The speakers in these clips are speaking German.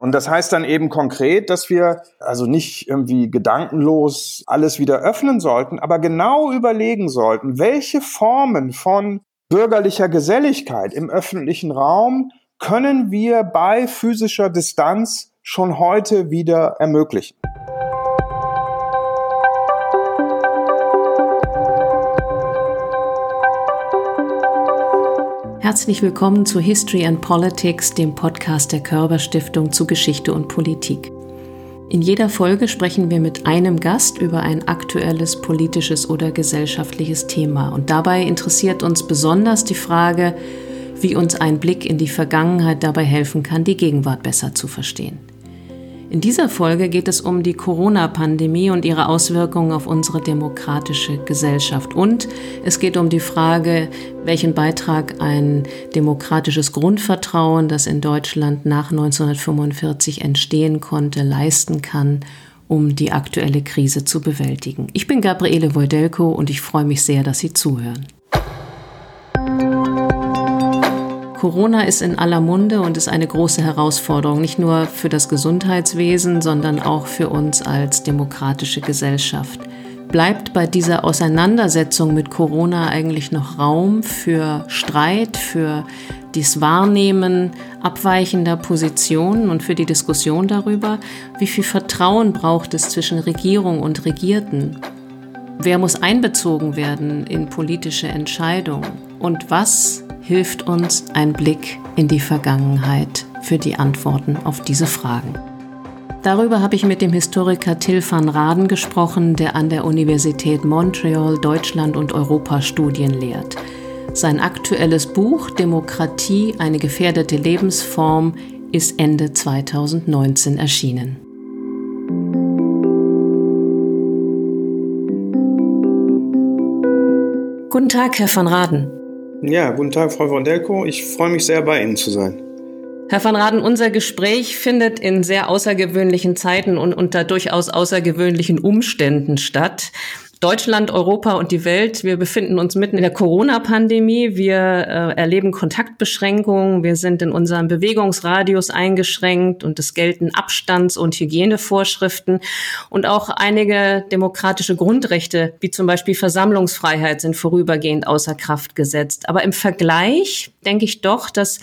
Und das heißt dann eben konkret, dass wir also nicht irgendwie gedankenlos alles wieder öffnen sollten, aber genau überlegen sollten, welche Formen von bürgerlicher Geselligkeit im öffentlichen Raum können wir bei physischer Distanz schon heute wieder ermöglichen. Herzlich willkommen zu History and Politics, dem Podcast der Körber Stiftung zu Geschichte und Politik. In jeder Folge sprechen wir mit einem Gast über ein aktuelles politisches oder gesellschaftliches Thema. Und dabei interessiert uns besonders die Frage, wie uns ein Blick in die Vergangenheit dabei helfen kann, die Gegenwart besser zu verstehen. In dieser Folge geht es um die Corona-Pandemie und ihre Auswirkungen auf unsere demokratische Gesellschaft. Und es geht um die Frage, welchen Beitrag ein demokratisches Grundvertrauen, das in Deutschland nach 1945 entstehen konnte, leisten kann, um die aktuelle Krise zu bewältigen. Ich bin Gabriele Wojdelko und ich freue mich sehr, dass Sie zuhören. Corona ist in aller Munde und ist eine große Herausforderung, nicht nur für das Gesundheitswesen, sondern auch für uns als demokratische Gesellschaft. Bleibt bei dieser Auseinandersetzung mit Corona eigentlich noch Raum für Streit, für das Wahrnehmen abweichender Positionen und für die Diskussion darüber, wie viel Vertrauen braucht es zwischen Regierung und Regierten? Wer muss einbezogen werden in politische Entscheidungen? Und was hilft uns ein Blick in die Vergangenheit für die Antworten auf diese Fragen. Darüber habe ich mit dem Historiker Till van Raden gesprochen, der an der Universität Montreal Deutschland und Europa Studien lehrt. Sein aktuelles Buch Demokratie, eine gefährdete Lebensform ist Ende 2019 erschienen. Guten Tag, Herr van Raden. Ja, guten Tag, Frau Vondelko. Ich freue mich sehr, bei Ihnen zu sein. Herr van Raden, unser Gespräch findet in sehr außergewöhnlichen Zeiten und unter durchaus außergewöhnlichen Umständen statt. Deutschland, Europa und die Welt. Wir befinden uns mitten in der Corona-Pandemie. Wir äh, erleben Kontaktbeschränkungen. Wir sind in unserem Bewegungsradius eingeschränkt und es gelten Abstands- und Hygienevorschriften. Und auch einige demokratische Grundrechte, wie zum Beispiel Versammlungsfreiheit, sind vorübergehend außer Kraft gesetzt. Aber im Vergleich denke ich doch, dass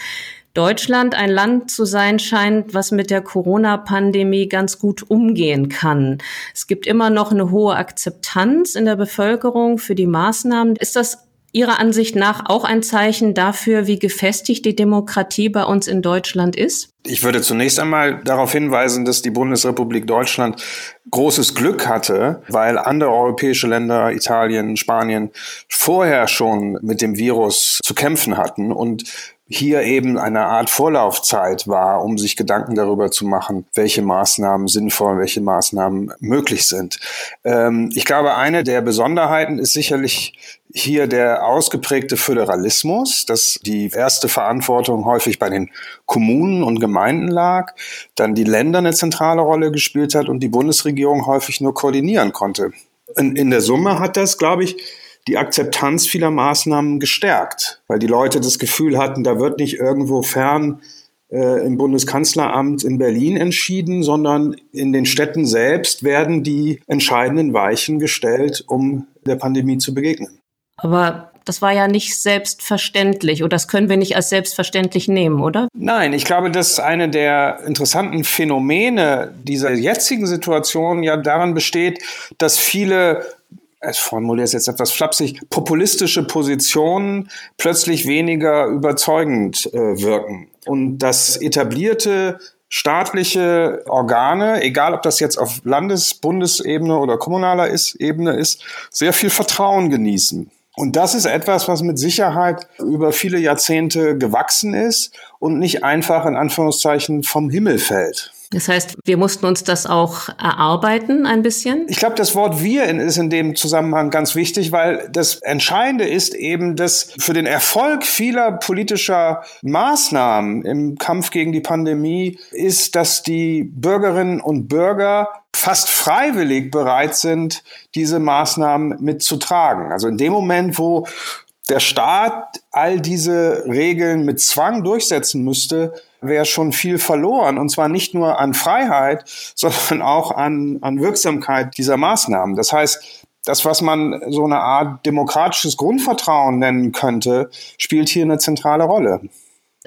Deutschland ein Land zu sein scheint, was mit der Corona-Pandemie ganz gut umgehen kann. Es gibt immer noch eine hohe Akzeptanz in der Bevölkerung für die Maßnahmen. Ist das Ihrer Ansicht nach auch ein Zeichen dafür, wie gefestigt die Demokratie bei uns in Deutschland ist? Ich würde zunächst einmal darauf hinweisen, dass die Bundesrepublik Deutschland großes Glück hatte, weil andere europäische Länder, Italien, Spanien, vorher schon mit dem Virus zu kämpfen hatten und hier eben eine Art Vorlaufzeit war, um sich Gedanken darüber zu machen, welche Maßnahmen sinnvoll, welche Maßnahmen möglich sind. Ähm, ich glaube, eine der Besonderheiten ist sicherlich hier der ausgeprägte Föderalismus, dass die erste Verantwortung häufig bei den Kommunen und Gemeinden lag, dann die Länder eine zentrale Rolle gespielt hat und die Bundesregierung häufig nur koordinieren konnte. In, in der Summe hat das, glaube ich, die Akzeptanz vieler Maßnahmen gestärkt, weil die Leute das Gefühl hatten, da wird nicht irgendwo fern äh, im Bundeskanzleramt in Berlin entschieden, sondern in den Städten selbst werden die entscheidenden Weichen gestellt, um der Pandemie zu begegnen. Aber das war ja nicht selbstverständlich oder das können wir nicht als selbstverständlich nehmen, oder? Nein, ich glaube, dass eine der interessanten Phänomene dieser jetzigen Situation ja daran besteht, dass viele ich formuliere es jetzt etwas flapsig, populistische Positionen plötzlich weniger überzeugend äh, wirken. Und das etablierte staatliche Organe, egal ob das jetzt auf Landes-, Bundesebene oder kommunaler ist, Ebene ist, sehr viel Vertrauen genießen. Und das ist etwas, was mit Sicherheit über viele Jahrzehnte gewachsen ist und nicht einfach in Anführungszeichen vom Himmel fällt. Das heißt, wir mussten uns das auch erarbeiten ein bisschen? Ich glaube, das Wort wir ist in dem Zusammenhang ganz wichtig, weil das Entscheidende ist eben, dass für den Erfolg vieler politischer Maßnahmen im Kampf gegen die Pandemie ist, dass die Bürgerinnen und Bürger fast freiwillig bereit sind, diese Maßnahmen mitzutragen. Also in dem Moment, wo der Staat all diese Regeln mit Zwang durchsetzen müsste, wäre schon viel verloren. Und zwar nicht nur an Freiheit, sondern auch an, an Wirksamkeit dieser Maßnahmen. Das heißt, das, was man so eine Art demokratisches Grundvertrauen nennen könnte, spielt hier eine zentrale Rolle.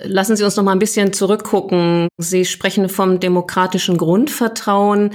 Lassen Sie uns noch mal ein bisschen zurückgucken. Sie sprechen vom demokratischen Grundvertrauen.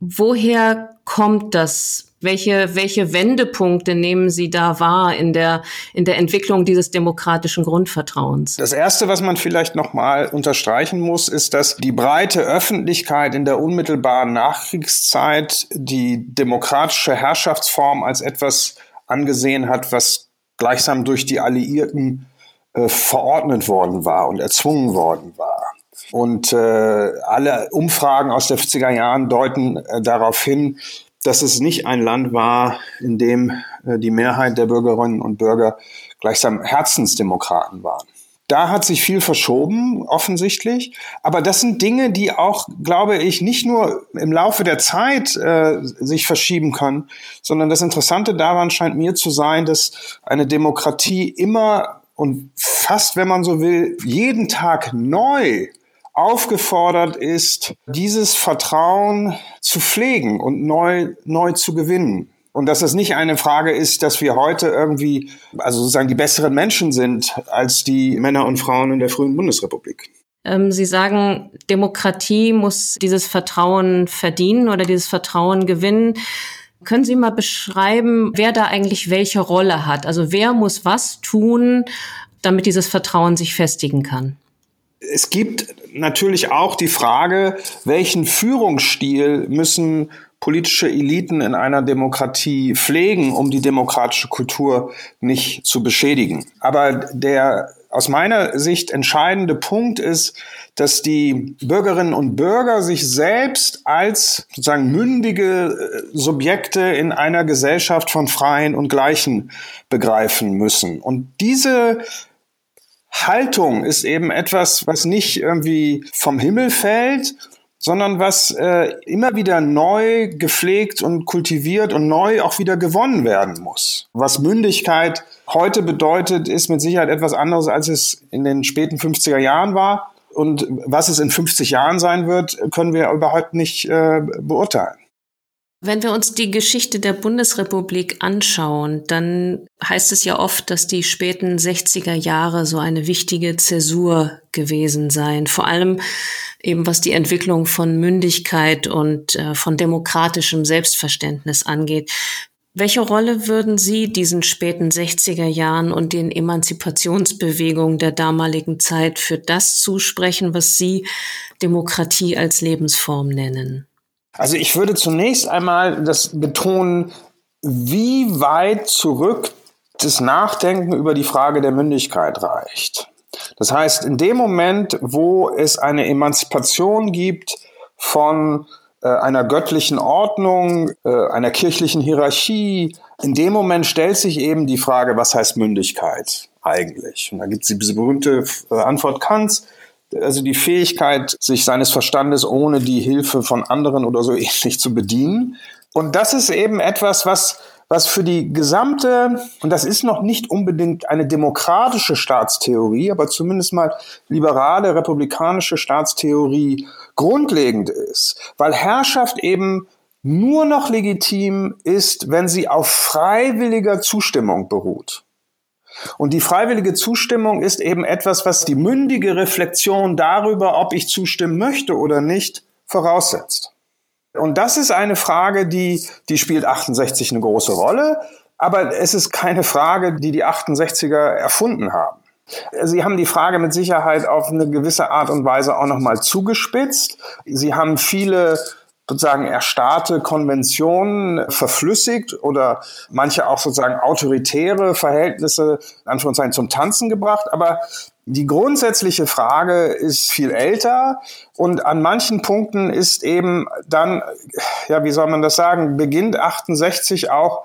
Woher kommt das? Welche, welche Wendepunkte nehmen Sie da wahr in der, in der Entwicklung dieses demokratischen Grundvertrauens? Das erste, was man vielleicht nochmal unterstreichen muss, ist, dass die breite Öffentlichkeit in der unmittelbaren Nachkriegszeit die demokratische Herrschaftsform als etwas angesehen hat, was gleichsam durch die Alliierten äh, verordnet worden war und erzwungen worden war. Und äh, alle Umfragen aus den 50er Jahren deuten äh, darauf hin, dass es nicht ein Land war, in dem äh, die Mehrheit der Bürgerinnen und Bürger gleichsam Herzensdemokraten waren. Da hat sich viel verschoben, offensichtlich. Aber das sind Dinge, die auch, glaube ich, nicht nur im Laufe der Zeit äh, sich verschieben können, sondern das Interessante daran scheint mir zu sein, dass eine Demokratie immer und fast, wenn man so will, jeden Tag neu aufgefordert ist, dieses Vertrauen zu pflegen und neu, neu zu gewinnen. Und dass es nicht eine Frage ist, dass wir heute irgendwie, also sozusagen die besseren Menschen sind als die Männer und Frauen in der frühen Bundesrepublik. Ähm, Sie sagen, Demokratie muss dieses Vertrauen verdienen oder dieses Vertrauen gewinnen. Können Sie mal beschreiben, wer da eigentlich welche Rolle hat? Also wer muss was tun, damit dieses Vertrauen sich festigen kann? Es gibt natürlich auch die Frage, welchen Führungsstil müssen politische Eliten in einer Demokratie pflegen, um die demokratische Kultur nicht zu beschädigen. Aber der aus meiner Sicht entscheidende Punkt ist, dass die Bürgerinnen und Bürger sich selbst als sozusagen mündige äh, Subjekte in einer Gesellschaft von Freien und Gleichen begreifen müssen. Und diese Haltung ist eben etwas, was nicht irgendwie vom Himmel fällt, sondern was äh, immer wieder neu gepflegt und kultiviert und neu auch wieder gewonnen werden muss. Was Mündigkeit heute bedeutet, ist mit Sicherheit etwas anderes, als es in den späten 50er Jahren war. Und was es in 50 Jahren sein wird, können wir überhaupt nicht äh, beurteilen. Wenn wir uns die Geschichte der Bundesrepublik anschauen, dann heißt es ja oft, dass die späten 60er Jahre so eine wichtige Zäsur gewesen seien. Vor allem eben was die Entwicklung von Mündigkeit und äh, von demokratischem Selbstverständnis angeht. Welche Rolle würden Sie diesen späten 60er Jahren und den Emanzipationsbewegungen der damaligen Zeit für das zusprechen, was Sie Demokratie als Lebensform nennen? Also ich würde zunächst einmal das betonen, wie weit zurück das Nachdenken über die Frage der Mündigkeit reicht. Das heißt, in dem Moment, wo es eine Emanzipation gibt von äh, einer göttlichen Ordnung, äh, einer kirchlichen Hierarchie, in dem Moment stellt sich eben die Frage, was heißt Mündigkeit eigentlich? Und da gibt es diese berühmte äh, Antwort Kants, also die Fähigkeit, sich seines Verstandes ohne die Hilfe von anderen oder so ähnlich zu bedienen. Und das ist eben etwas, was, was für die gesamte, und das ist noch nicht unbedingt eine demokratische Staatstheorie, aber zumindest mal liberale, republikanische Staatstheorie grundlegend ist, weil Herrschaft eben nur noch legitim ist, wenn sie auf freiwilliger Zustimmung beruht. Und die freiwillige Zustimmung ist eben etwas, was die mündige Reflexion darüber, ob ich zustimmen möchte oder nicht, voraussetzt. Und das ist eine Frage, die, die spielt 68 eine große Rolle, aber es ist keine Frage, die die 68er erfunden haben. Sie haben die Frage mit Sicherheit auf eine gewisse Art und Weise auch nochmal zugespitzt. Sie haben viele sozusagen erstarrte Konventionen verflüssigt oder manche auch sozusagen autoritäre Verhältnisse, Anführungszeichen, zum Tanzen gebracht. Aber die grundsätzliche Frage ist viel älter und an manchen Punkten ist eben dann, ja, wie soll man das sagen, beginnt 68 auch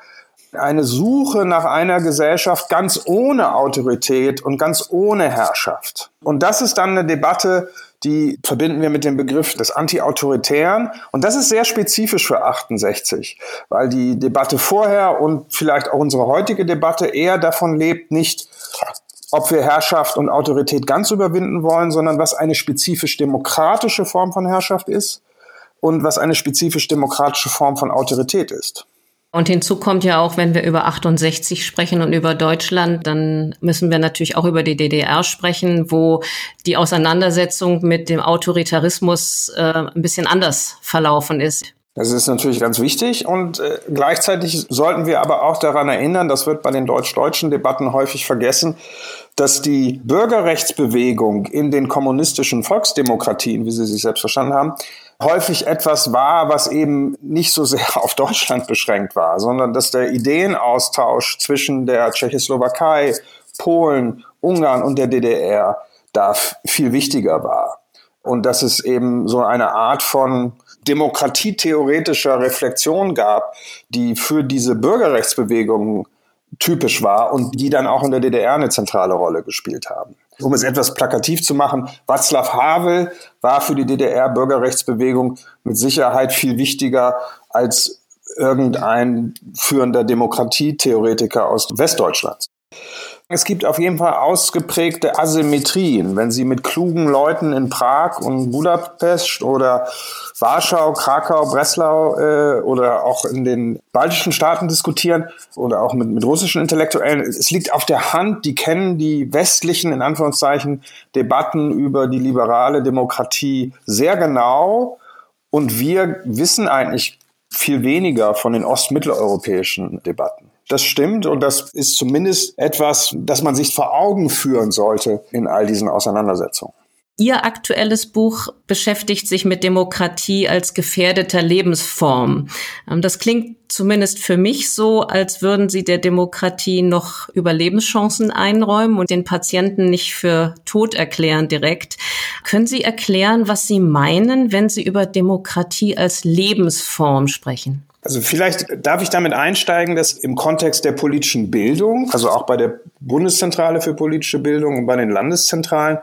eine Suche nach einer Gesellschaft ganz ohne Autorität und ganz ohne Herrschaft. Und das ist dann eine Debatte die verbinden wir mit dem Begriff des Anti-Autoritären. Und das ist sehr spezifisch für 68, weil die Debatte vorher und vielleicht auch unsere heutige Debatte eher davon lebt, nicht ob wir Herrschaft und Autorität ganz überwinden wollen, sondern was eine spezifisch demokratische Form von Herrschaft ist und was eine spezifisch demokratische Form von Autorität ist. Und hinzu kommt ja auch, wenn wir über 68 sprechen und über Deutschland, dann müssen wir natürlich auch über die DDR sprechen, wo die Auseinandersetzung mit dem Autoritarismus äh, ein bisschen anders verlaufen ist. Das ist natürlich ganz wichtig und äh, gleichzeitig sollten wir aber auch daran erinnern, das wird bei den deutsch-deutschen Debatten häufig vergessen, dass die Bürgerrechtsbewegung in den kommunistischen Volksdemokratien, wie sie sich selbst verstanden haben, häufig etwas war, was eben nicht so sehr auf Deutschland beschränkt war, sondern dass der Ideenaustausch zwischen der Tschechoslowakei, Polen, Ungarn und der DDR da viel wichtiger war. Und dass es eben so eine Art von demokratietheoretischer Reflexion gab, die für diese Bürgerrechtsbewegung typisch war und die dann auch in der DDR eine zentrale Rolle gespielt haben. Um es etwas plakativ zu machen, Václav Havel war für die DDR-Bürgerrechtsbewegung mit Sicherheit viel wichtiger als irgendein führender Demokratietheoretiker aus Westdeutschland. Es gibt auf jeden Fall ausgeprägte Asymmetrien. Wenn Sie mit klugen Leuten in Prag und Budapest oder Warschau, Krakau, Breslau äh, oder auch in den baltischen Staaten diskutieren oder auch mit, mit russischen Intellektuellen, es liegt auf der Hand, die kennen die westlichen, in Anführungszeichen, Debatten über die liberale Demokratie sehr genau. Und wir wissen eigentlich viel weniger von den ostmitteleuropäischen Debatten. Das stimmt und das ist zumindest etwas, das man sich vor Augen führen sollte in all diesen Auseinandersetzungen. Ihr aktuelles Buch beschäftigt sich mit Demokratie als gefährdeter Lebensform. Ähm, das klingt zumindest für mich so, als würden Sie der Demokratie noch Überlebenschancen einräumen und den Patienten nicht für tot erklären direkt. Können Sie erklären, was Sie meinen, wenn Sie über Demokratie als Lebensform sprechen? Also vielleicht darf ich damit einsteigen, dass im Kontext der politischen Bildung, also auch bei der Bundeszentrale für politische Bildung und bei den Landeszentralen,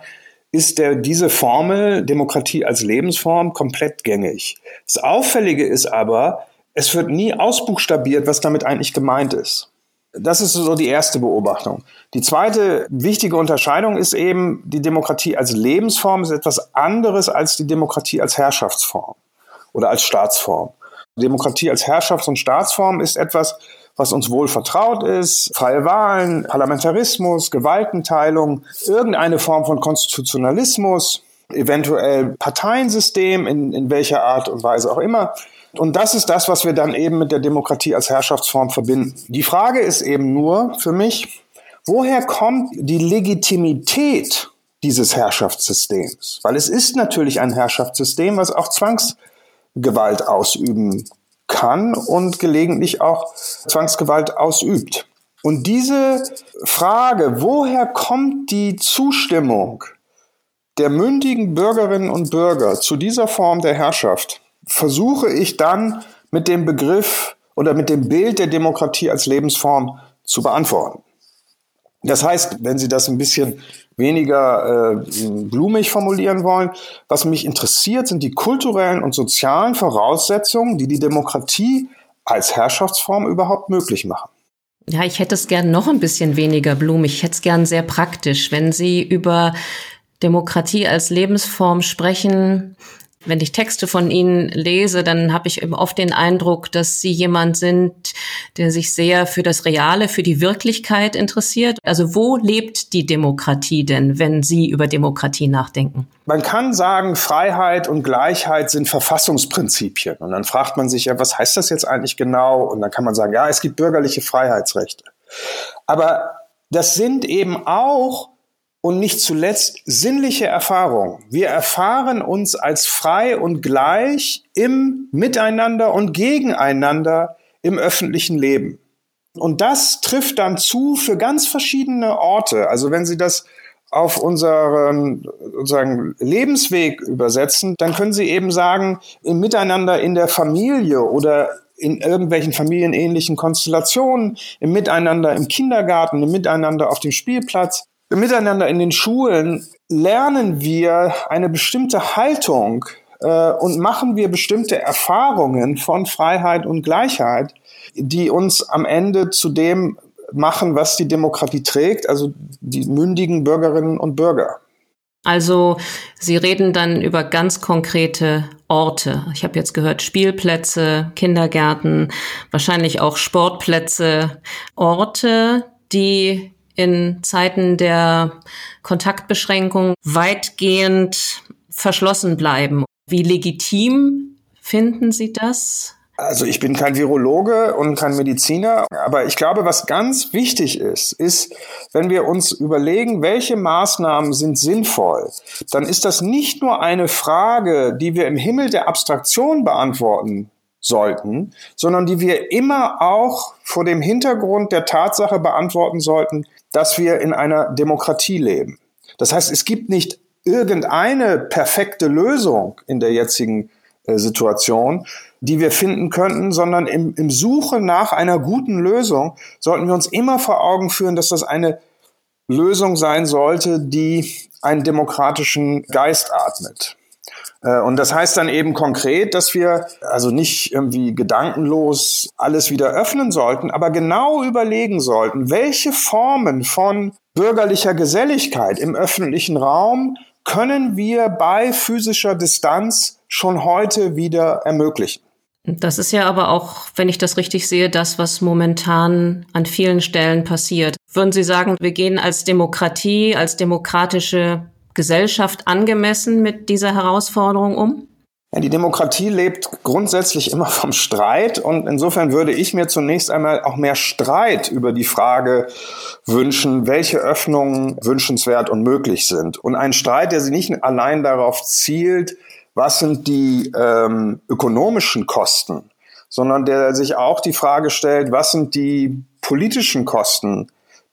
ist der, diese Formel Demokratie als Lebensform komplett gängig. Das Auffällige ist aber, es wird nie ausbuchstabiert, was damit eigentlich gemeint ist. Das ist so die erste Beobachtung. Die zweite wichtige Unterscheidung ist eben, die Demokratie als Lebensform ist etwas anderes als die Demokratie als Herrschaftsform oder als Staatsform. Demokratie als Herrschafts- und Staatsform ist etwas, was uns wohl vertraut ist. Freie Wahlen, Parlamentarismus, Gewaltenteilung, irgendeine Form von Konstitutionalismus, eventuell Parteiensystem, in, in welcher Art und Weise auch immer. Und das ist das, was wir dann eben mit der Demokratie als Herrschaftsform verbinden. Die Frage ist eben nur für mich, woher kommt die Legitimität dieses Herrschaftssystems? Weil es ist natürlich ein Herrschaftssystem, was auch Zwangs Gewalt ausüben kann und gelegentlich auch Zwangsgewalt ausübt. Und diese Frage, woher kommt die Zustimmung der mündigen Bürgerinnen und Bürger zu dieser Form der Herrschaft, versuche ich dann mit dem Begriff oder mit dem Bild der Demokratie als Lebensform zu beantworten. Das heißt, wenn Sie das ein bisschen weniger äh, blumig formulieren wollen, was mich interessiert, sind die kulturellen und sozialen Voraussetzungen, die die Demokratie als Herrschaftsform überhaupt möglich machen. Ja, ich hätte es gern noch ein bisschen weniger blumig. Ich hätte es gern sehr praktisch. Wenn Sie über Demokratie als Lebensform sprechen, wenn ich Texte von Ihnen lese, dann habe ich oft den Eindruck, dass Sie jemand sind, der sich sehr für das Reale, für die Wirklichkeit interessiert. Also wo lebt die Demokratie denn, wenn Sie über Demokratie nachdenken? Man kann sagen, Freiheit und Gleichheit sind Verfassungsprinzipien. Und dann fragt man sich ja, was heißt das jetzt eigentlich genau? Und dann kann man sagen, ja, es gibt bürgerliche Freiheitsrechte. Aber das sind eben auch und nicht zuletzt sinnliche Erfahrung. Wir erfahren uns als frei und gleich im Miteinander und Gegeneinander im öffentlichen Leben. Und das trifft dann zu für ganz verschiedene Orte. Also wenn Sie das auf unseren sozusagen Lebensweg übersetzen, dann können Sie eben sagen, im Miteinander in der Familie oder in irgendwelchen familienähnlichen Konstellationen, im Miteinander im Kindergarten, im Miteinander auf dem Spielplatz, Miteinander in den Schulen lernen wir eine bestimmte Haltung äh, und machen wir bestimmte Erfahrungen von Freiheit und Gleichheit, die uns am Ende zu dem machen, was die Demokratie trägt, also die mündigen Bürgerinnen und Bürger. Also Sie reden dann über ganz konkrete Orte. Ich habe jetzt gehört Spielplätze, Kindergärten, wahrscheinlich auch Sportplätze, Orte, die in Zeiten der Kontaktbeschränkung weitgehend verschlossen bleiben. Wie legitim finden Sie das? Also ich bin kein Virologe und kein Mediziner, aber ich glaube, was ganz wichtig ist, ist, wenn wir uns überlegen, welche Maßnahmen sind sinnvoll, dann ist das nicht nur eine Frage, die wir im Himmel der Abstraktion beantworten sollten, sondern die wir immer auch vor dem Hintergrund der Tatsache beantworten sollten, dass wir in einer Demokratie leben. Das heißt, es gibt nicht irgendeine perfekte Lösung in der jetzigen äh, Situation, die wir finden könnten, sondern im, im Suche nach einer guten Lösung sollten wir uns immer vor Augen führen, dass das eine Lösung sein sollte, die einen demokratischen Geist atmet. Äh, und das heißt dann eben konkret, dass wir also nicht irgendwie gedankenlos alles wieder öffnen sollten, aber genau überlegen sollten, welche Formen von bürgerlicher Geselligkeit im öffentlichen Raum können wir bei physischer Distanz schon heute wieder ermöglichen. Das ist ja aber auch, wenn ich das richtig sehe, das, was momentan an vielen Stellen passiert. Würden Sie sagen, wir gehen als Demokratie, als demokratische Gesellschaft angemessen mit dieser Herausforderung um? Ja, die Demokratie lebt grundsätzlich immer vom Streit und insofern würde ich mir zunächst einmal auch mehr Streit über die Frage wünschen, welche Öffnungen wünschenswert und möglich sind. Und ein Streit, der sich nicht allein darauf zielt, was sind die ähm, ökonomischen Kosten, sondern der sich auch die Frage stellt, was sind die politischen Kosten,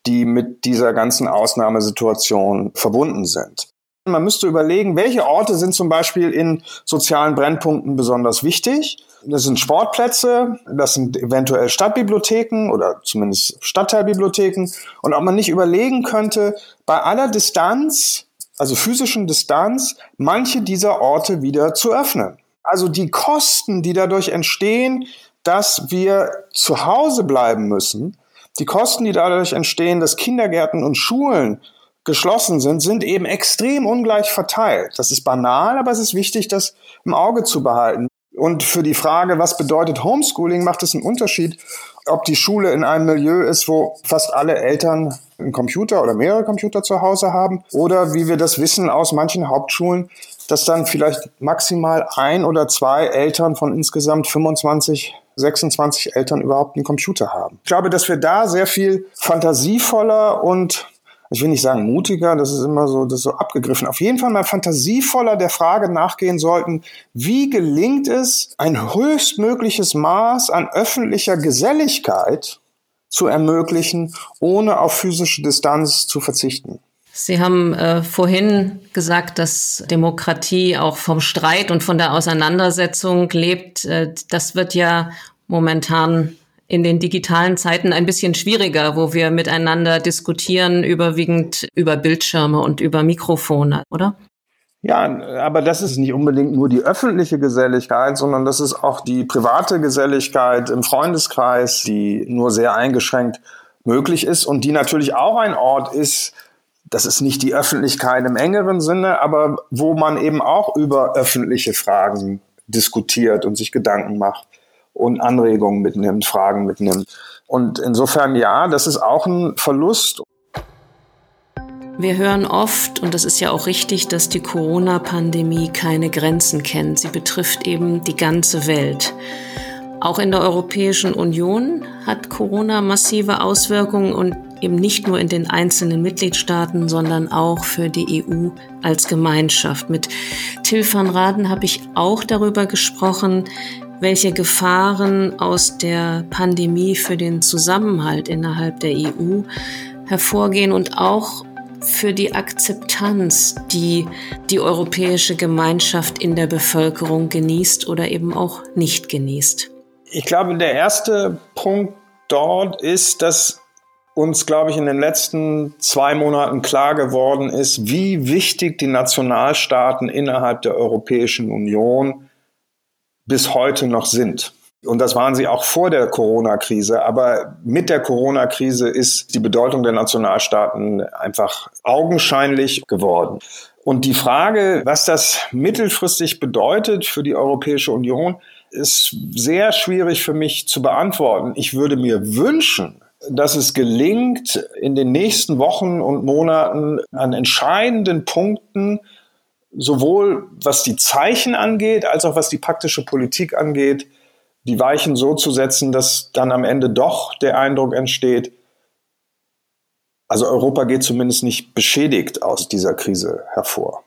die mit dieser ganzen Ausnahmesituation verbunden sind. Man müsste überlegen, welche Orte sind zum Beispiel in sozialen Brennpunkten besonders wichtig. Das sind Sportplätze, das sind eventuell Stadtbibliotheken oder zumindest Stadtteilbibliotheken. Und ob man nicht überlegen könnte, bei aller Distanz also physischen Distanz, manche dieser Orte wieder zu öffnen. Also die Kosten, die dadurch entstehen, dass wir zu Hause bleiben müssen, die Kosten, die dadurch entstehen, dass Kindergärten und Schulen geschlossen sind, sind eben extrem ungleich verteilt. Das ist banal, aber es ist wichtig, das im Auge zu behalten. Und für die Frage, was bedeutet Homeschooling, macht es einen Unterschied, ob die Schule in einem Milieu ist, wo fast alle Eltern einen Computer oder mehrere Computer zu Hause haben oder wie wir das wissen aus manchen Hauptschulen, dass dann vielleicht maximal ein oder zwei Eltern von insgesamt 25 26 Eltern überhaupt einen Computer haben. Ich glaube, dass wir da sehr viel fantasievoller und ich will nicht sagen mutiger, das ist immer so, das so abgegriffen. Auf jeden Fall mal fantasievoller der Frage nachgehen sollten, wie gelingt es, ein höchstmögliches Maß an öffentlicher Geselligkeit zu ermöglichen, ohne auf physische Distanz zu verzichten. Sie haben äh, vorhin gesagt, dass Demokratie auch vom Streit und von der Auseinandersetzung lebt. Äh, das wird ja momentan in den digitalen Zeiten ein bisschen schwieriger, wo wir miteinander diskutieren, überwiegend über Bildschirme und über Mikrofone, oder? Ja, aber das ist nicht unbedingt nur die öffentliche Geselligkeit, sondern das ist auch die private Geselligkeit im Freundeskreis, die nur sehr eingeschränkt möglich ist und die natürlich auch ein Ort ist, das ist nicht die Öffentlichkeit im engeren Sinne, aber wo man eben auch über öffentliche Fragen diskutiert und sich Gedanken macht und Anregungen mitnimmt, Fragen mitnimmt. Und insofern ja, das ist auch ein Verlust. Wir hören oft, und das ist ja auch richtig, dass die Corona-Pandemie keine Grenzen kennt. Sie betrifft eben die ganze Welt. Auch in der Europäischen Union hat Corona massive Auswirkungen und eben nicht nur in den einzelnen Mitgliedstaaten, sondern auch für die EU als Gemeinschaft. Mit Till van Raden habe ich auch darüber gesprochen, welche Gefahren aus der Pandemie für den Zusammenhalt innerhalb der EU hervorgehen und auch für die Akzeptanz, die die europäische Gemeinschaft in der Bevölkerung genießt oder eben auch nicht genießt. Ich glaube, der erste Punkt dort ist, dass uns, glaube ich, in den letzten zwei Monaten klar geworden ist, wie wichtig die Nationalstaaten innerhalb der Europäischen Union bis heute noch sind. Und das waren sie auch vor der Corona-Krise. Aber mit der Corona-Krise ist die Bedeutung der Nationalstaaten einfach augenscheinlich geworden. Und die Frage, was das mittelfristig bedeutet für die Europäische Union, ist sehr schwierig für mich zu beantworten. Ich würde mir wünschen, dass es gelingt, in den nächsten Wochen und Monaten an entscheidenden Punkten, sowohl was die Zeichen angeht, als auch was die praktische Politik angeht, die Weichen so zu setzen, dass dann am Ende doch der Eindruck entsteht, also Europa geht zumindest nicht beschädigt aus dieser Krise hervor.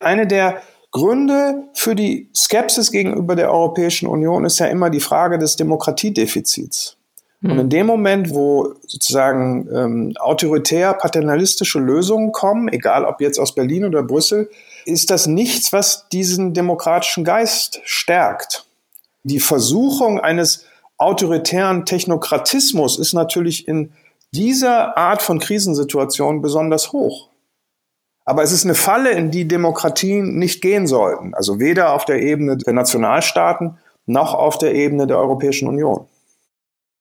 Eine der Gründe für die Skepsis gegenüber der Europäischen Union ist ja immer die Frage des Demokratiedefizits. Hm. Und in dem Moment, wo sozusagen ähm, autoritär paternalistische Lösungen kommen, egal ob jetzt aus Berlin oder Brüssel, ist das nichts, was diesen demokratischen Geist stärkt die Versuchung eines autoritären Technokratismus ist natürlich in dieser Art von Krisensituation besonders hoch. Aber es ist eine Falle, in die Demokratien nicht gehen sollten. Also weder auf der Ebene der Nationalstaaten noch auf der Ebene der Europäischen Union.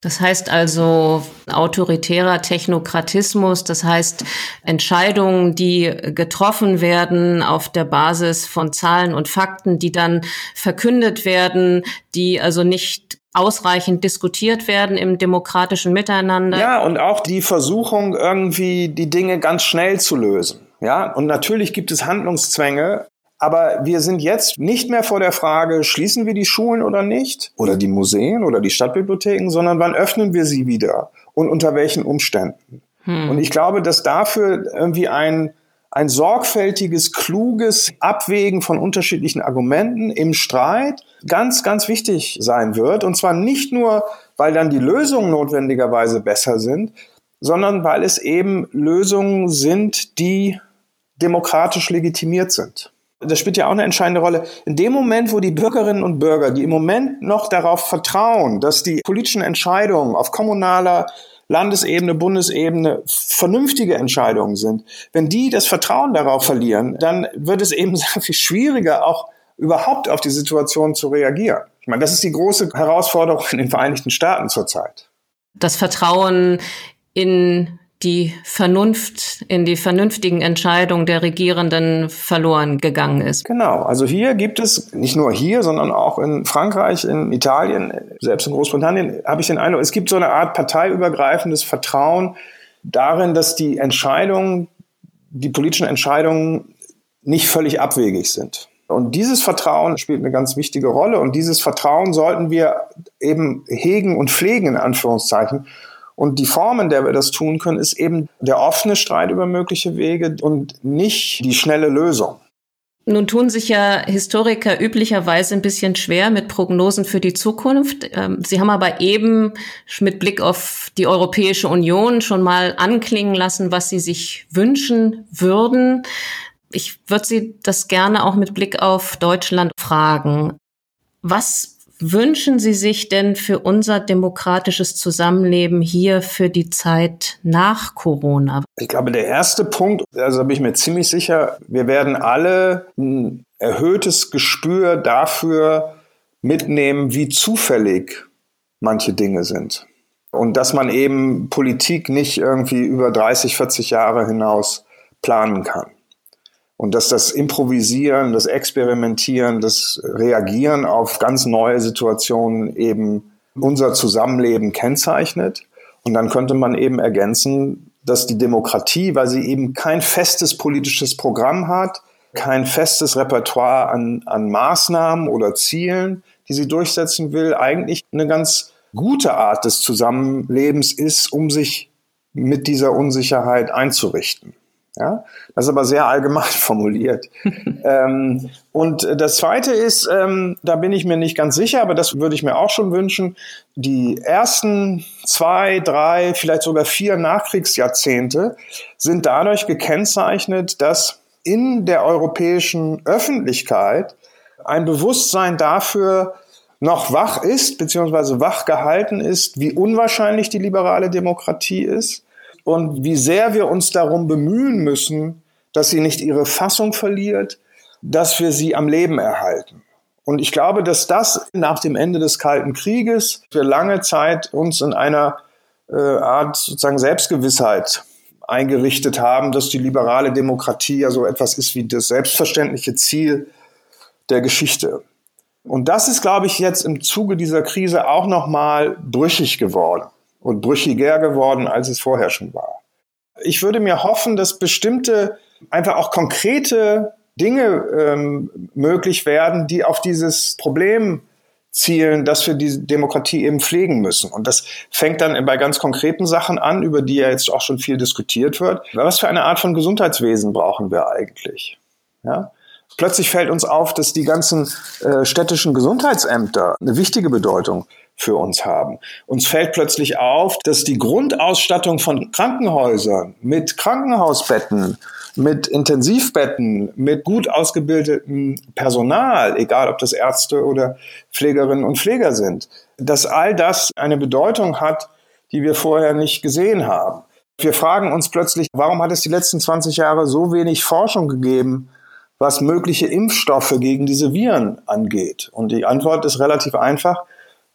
Das heißt also autoritärer Technokratismus, das heißt Entscheidungen, die getroffen werden auf der Basis von Zahlen und Fakten, die dann verkündet werden, die also nicht ausreichend diskutiert werden im demokratischen Miteinander. Ja, und auch die Versuchung, irgendwie die Dinge ganz schnell zu lösen. Ja, und natürlich gibt es Handlungszwänge, aber wir sind jetzt nicht mehr vor der Frage, schließen wir die Schulen oder nicht? Oder die Museen oder die Stadtbibliotheken, sondern wann öffnen wir sie wieder? Und unter welchen Umständen? Hm. Und ich glaube, dass dafür irgendwie ein, ein sorgfältiges, kluges Abwägen von unterschiedlichen Argumenten im Streit ganz, ganz wichtig sein wird. Und zwar nicht nur, weil dann die Lösungen notwendigerweise besser sind, sondern weil es eben Lösungen sind, die demokratisch legitimiert sind das spielt ja auch eine entscheidende Rolle. In dem Moment, wo die Bürgerinnen und Bürger, die im Moment noch darauf vertrauen, dass die politischen Entscheidungen auf kommunaler Landesebene, Bundesebene vernünftige Entscheidungen sind, wenn die das Vertrauen darauf verlieren, dann wird es eben sehr viel schwieriger, auch überhaupt auf die Situation zu reagieren. Ich meine, das ist die große Herausforderung in den Vereinigten Staaten zurzeit. Das Vertrauen in die Vernunft, in die vernünftigen Entscheidungen der Regierenden verloren gegangen ist. Genau. Also hier gibt es, nicht nur hier, sondern auch in Frankreich, in Italien, selbst in Großbritannien, habe ich den Eindruck, es gibt so eine Art parteiübergreifendes Vertrauen darin, dass die Entscheidungen, die politischen Entscheidungen nicht völlig abwegig sind. Und dieses Vertrauen spielt eine ganz wichtige Rolle und dieses Vertrauen sollten wir eben hegen und pflegen, in Anführungszeichen. Und die Form, in der wir das tun können, ist eben der offene Streit über mögliche Wege und nicht die schnelle Lösung. Nun tun sich ja Historiker üblicherweise ein bisschen schwer mit Prognosen für die Zukunft. Ähm, Sie haben aber eben mit Blick auf die Europäische Union schon mal anklingen lassen, was Sie sich wünschen würden. Ich würde Sie das gerne auch mit Blick auf Deutschland fragen. Was wünschen Sie sich denn für unser demokratisches Zusammenleben hier für die Zeit nach Corona? Ich glaube, der erste Punkt, also da bin ich mir ziemlich sicher, wir werden alle ein erhöhtes Gespür dafür mitnehmen, wie zufällig manche Dinge sind. Und dass man eben Politik nicht irgendwie über 30, 40 Jahre hinaus planen kann. Und dass das Improvisieren, das Experimentieren, das Reagieren auf ganz neue Situationen eben unser Zusammenleben kennzeichnet. Und dann könnte man eben ergänzen, dass die Demokratie, weil sie eben kein festes politisches Programm hat, kein festes Repertoire an, an Maßnahmen oder Zielen, die sie durchsetzen will, eigentlich eine ganz gute Art des Zusammenlebens ist, um sich mit dieser Unsicherheit einzurichten. Ja, das ist aber sehr allgemein formuliert. ähm, und das Zweite ist, ähm, da bin ich mir nicht ganz sicher, aber das würde ich mir auch schon wünschen, die ersten zwei, drei, vielleicht sogar vier Nachkriegsjahrzehnte sind dadurch gekennzeichnet, dass in der europäischen Öffentlichkeit ein Bewusstsein dafür noch wach ist, beziehungsweise wach gehalten ist, wie unwahrscheinlich die liberale Demokratie ist und wie sehr wir uns darum bemühen müssen, dass sie nicht ihre Fassung verliert, dass wir sie am Leben erhalten. Und ich glaube, dass das nach dem Ende des Kalten Krieges für lange Zeit uns in einer äh, Art sozusagen Selbstgewissheit eingerichtet haben, dass die liberale Demokratie ja so etwas ist wie das selbstverständliche Ziel der Geschichte. Und das ist, glaube ich, jetzt im Zuge dieser Krise auch nochmal brüchig geworden und brüchiger geworden, als es vorher schon war. Ich würde mir hoffen, dass bestimmte, einfach auch konkrete Dinge ähm, möglich werden, die auf dieses Problem zielen, dass wir die Demokratie eben pflegen müssen. Und das fängt dann bei ganz konkreten Sachen an, über die ja jetzt auch schon viel diskutiert wird. Was für eine Art von Gesundheitswesen brauchen wir eigentlich? Ja? Plötzlich fällt uns auf, dass die ganzen äh, städtischen Gesundheitsämter eine wichtige Bedeutung für uns haben. Uns fällt plötzlich auf, dass die Grundausstattung von Krankenhäusern mit Krankenhausbetten, mit Intensivbetten, mit gut ausgebildetem Personal, egal ob das Ärzte oder Pflegerinnen und Pfleger sind, dass all das eine Bedeutung hat, die wir vorher nicht gesehen haben. Wir fragen uns plötzlich, warum hat es die letzten 20 Jahre so wenig Forschung gegeben, was mögliche Impfstoffe gegen diese Viren angeht? Und die Antwort ist relativ einfach.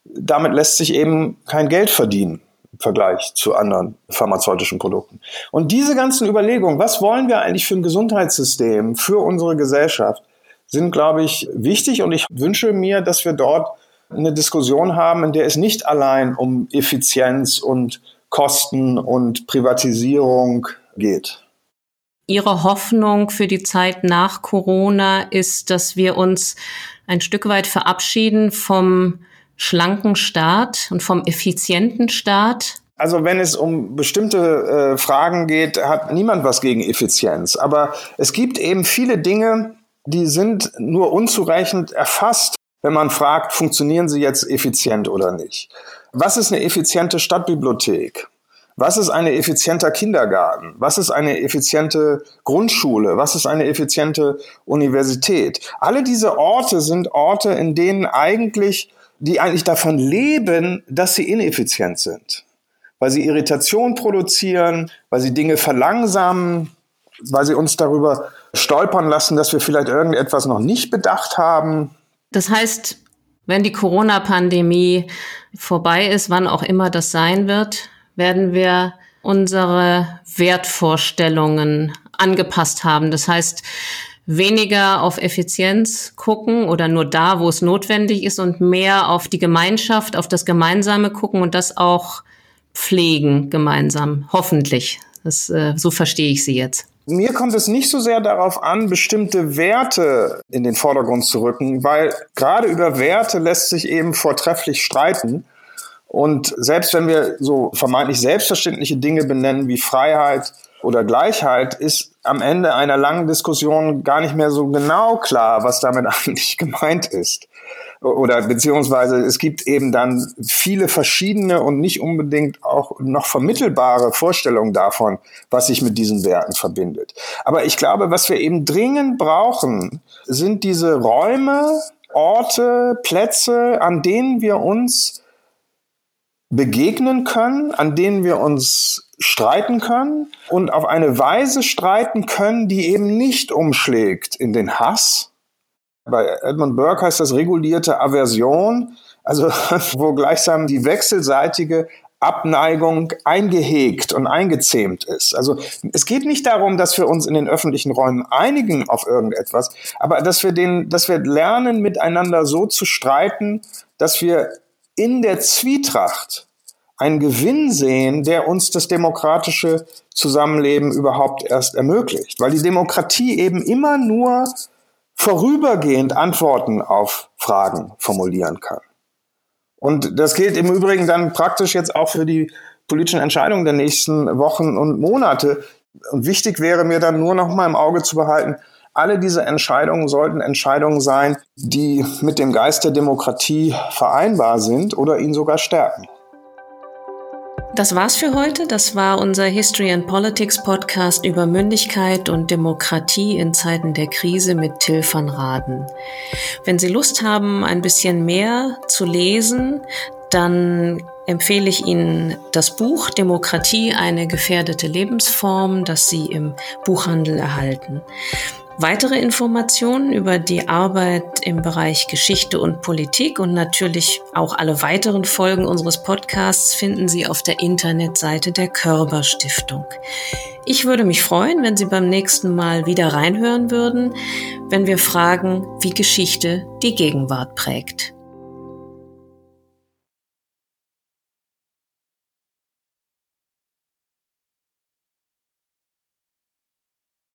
Damit lässt sich eben kein Geld verdienen. Vergleich zu anderen pharmazeutischen Produkten. Und diese ganzen Überlegungen, was wollen wir eigentlich für ein Gesundheitssystem, für unsere Gesellschaft, sind, glaube ich, wichtig. Und ich wünsche mir, dass wir dort eine Diskussion haben, in der es nicht allein um Effizienz und Kosten und Privatisierung geht. Ihre Hoffnung für die Zeit nach Corona ist, dass wir uns ein Stück weit verabschieden vom schlanken Staat und vom effizienten Staat? Also wenn es um bestimmte äh, Fragen geht, hat niemand was gegen Effizienz. Aber es gibt eben viele Dinge, die sind nur unzureichend erfasst, wenn man fragt, funktionieren sie jetzt effizient oder nicht. Was ist eine effiziente Stadtbibliothek? Was ist ein effizienter Kindergarten? Was ist eine effiziente Grundschule? Was ist eine effiziente Universität? Alle diese Orte sind Orte, in denen eigentlich die eigentlich davon leben, dass sie ineffizient sind. Weil sie Irritation produzieren, weil sie Dinge verlangsamen, weil sie uns darüber stolpern lassen, dass wir vielleicht irgendetwas noch nicht bedacht haben. Das heißt, wenn die Corona-Pandemie vorbei ist, wann auch immer das sein wird, werden wir unsere Wertvorstellungen angepasst haben. Das heißt, weniger auf Effizienz gucken oder nur da, wo es notwendig ist und mehr auf die Gemeinschaft, auf das Gemeinsame gucken und das auch pflegen gemeinsam, hoffentlich. Das, äh, so verstehe ich Sie jetzt. Mir kommt es nicht so sehr darauf an, bestimmte Werte in den Vordergrund zu rücken, weil gerade über Werte lässt sich eben vortrefflich streiten. Und selbst wenn wir so vermeintlich selbstverständliche Dinge benennen wie Freiheit oder Gleichheit, ist am Ende einer langen Diskussion gar nicht mehr so genau klar, was damit eigentlich gemeint ist. Oder beziehungsweise es gibt eben dann viele verschiedene und nicht unbedingt auch noch vermittelbare Vorstellungen davon, was sich mit diesen Werten verbindet. Aber ich glaube, was wir eben dringend brauchen, sind diese Räume, Orte, Plätze, an denen wir uns begegnen können, an denen wir uns streiten können und auf eine Weise streiten können, die eben nicht umschlägt in den Hass. Bei Edmund Burke heißt das regulierte Aversion, also wo gleichsam die wechselseitige Abneigung eingehegt und eingezähmt ist. Also es geht nicht darum, dass wir uns in den öffentlichen Räumen einigen auf irgendetwas, aber dass wir den, dass wir lernen, miteinander so zu streiten, dass wir in der Zwietracht einen Gewinn sehen, der uns das demokratische Zusammenleben überhaupt erst ermöglicht. Weil die Demokratie eben immer nur vorübergehend Antworten auf Fragen formulieren kann. Und das gilt im Übrigen dann praktisch jetzt auch für die politischen Entscheidungen der nächsten Wochen und Monate. Und wichtig wäre mir dann nur noch mal im Auge zu behalten, alle diese Entscheidungen sollten Entscheidungen sein, die mit dem Geist der Demokratie vereinbar sind oder ihn sogar stärken. Das war's für heute. Das war unser History and Politics Podcast über Mündigkeit und Demokratie in Zeiten der Krise mit Till van Raden. Wenn Sie Lust haben, ein bisschen mehr zu lesen, dann empfehle ich Ihnen das Buch Demokratie, eine gefährdete Lebensform, das Sie im Buchhandel erhalten. Weitere Informationen über die Arbeit im Bereich Geschichte und Politik und natürlich auch alle weiteren Folgen unseres Podcasts finden Sie auf der Internetseite der Körber Stiftung. Ich würde mich freuen, wenn Sie beim nächsten Mal wieder reinhören würden, wenn wir fragen, wie Geschichte die Gegenwart prägt.